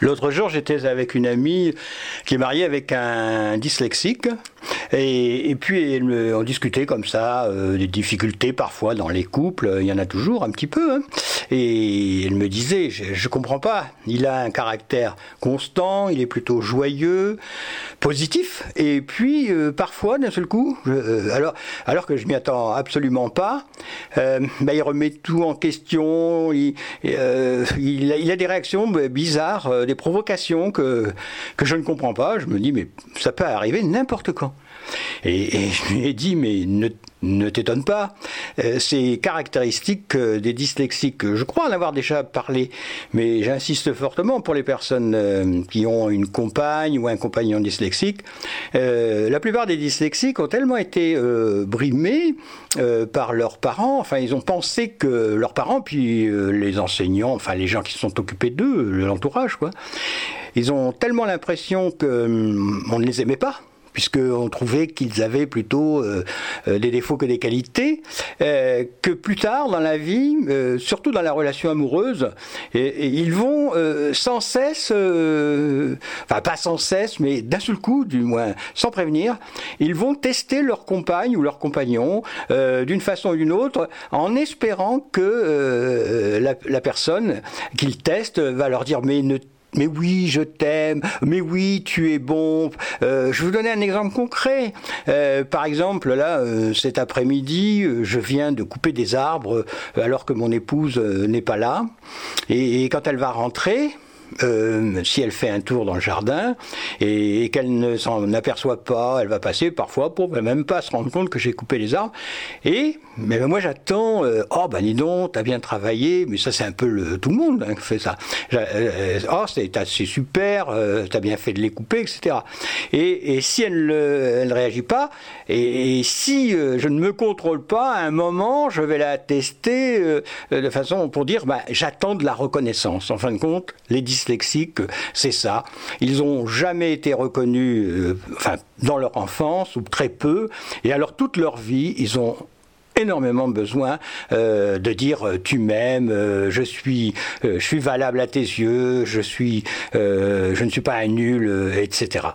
L'autre jour, j'étais avec une amie qui est mariée avec un dyslexique. Et, puis, on discutait comme ça, euh, des difficultés parfois dans les couples, il y en a toujours un petit peu. Hein. Et elle me disait, je, ne comprends pas, il a un caractère constant, il est plutôt joyeux, positif, et puis euh, parfois, d'un seul coup, euh, alors, alors que je m'y attends absolument pas, bah, il remet tout en question, il, a, il a, des réactions bizarres des provocations que, que je ne comprends pas. Je me dis, mais ça peut arriver n'importe quand. Et, je lui ai dit, mais ne, ne t'étonne pas, euh, ces caractéristiques euh, des dyslexiques, je crois en avoir déjà parlé, mais j'insiste fortement pour les personnes euh, qui ont une compagne ou un compagnon dyslexique. la plupart des dyslexiques ont tellement été brimés par leurs parents, enfin ils ont pensé que leurs parents, puis les enseignants, enfin les gens qui se sont occupés d'eux, l'entourage, quoi, ils ont tellement l'impression qu'on hum, ne les aimait pas puisqu'on trouvait qu'ils avaient plutôt euh, euh, des défauts que des qualités, euh, que plus tard dans la vie, surtout dans la relation amoureuse, ils vont sans cesse, enfin pas sans cesse, mais d'un seul coup, du moins sans prévenir, ils vont tester leur compagne ou leur compagnon d'une façon ou d'une autre, en espérant que la, la, personne qu'ils testent va leur dire mais ne mais oui, je t'aime, mais oui, tu es bon. Euh, je vais vous donner un exemple concret. Euh, par exemple, là, euh, cet après-midi, je viens de couper des arbres alors que mon épouse n'est pas là. et, quand elle va rentrer, euh, si elle fait un tour dans le jardin et, qu'elle ne s'en aperçoit pas, elle va passer parfois pour même pas se rendre compte que j'ai coupé les arbres. Et mais moi j'attends, euh, oh ben dis donc, t'as bien travaillé, mais ça c'est un peu tout le monde hein, qui fait ça. Euh, oh c'est super, t'as bien fait de les couper, etc. Et, et si elle ne réagit pas, et, si je ne me contrôle pas, à un moment je vais la tester de façon pour dire, bah, j'attends de la reconnaissance. En fin de compte, les dyslexiques, c'est ça. Ils n'ont jamais été reconnus, euh, enfin, dans leur enfance, ou très peu, et alors toute leur vie, ils ont énormément besoin euh, de dire euh, tu m'aimes, je suis, je suis valable à tes yeux, je suis, je ne suis pas un nul, etc.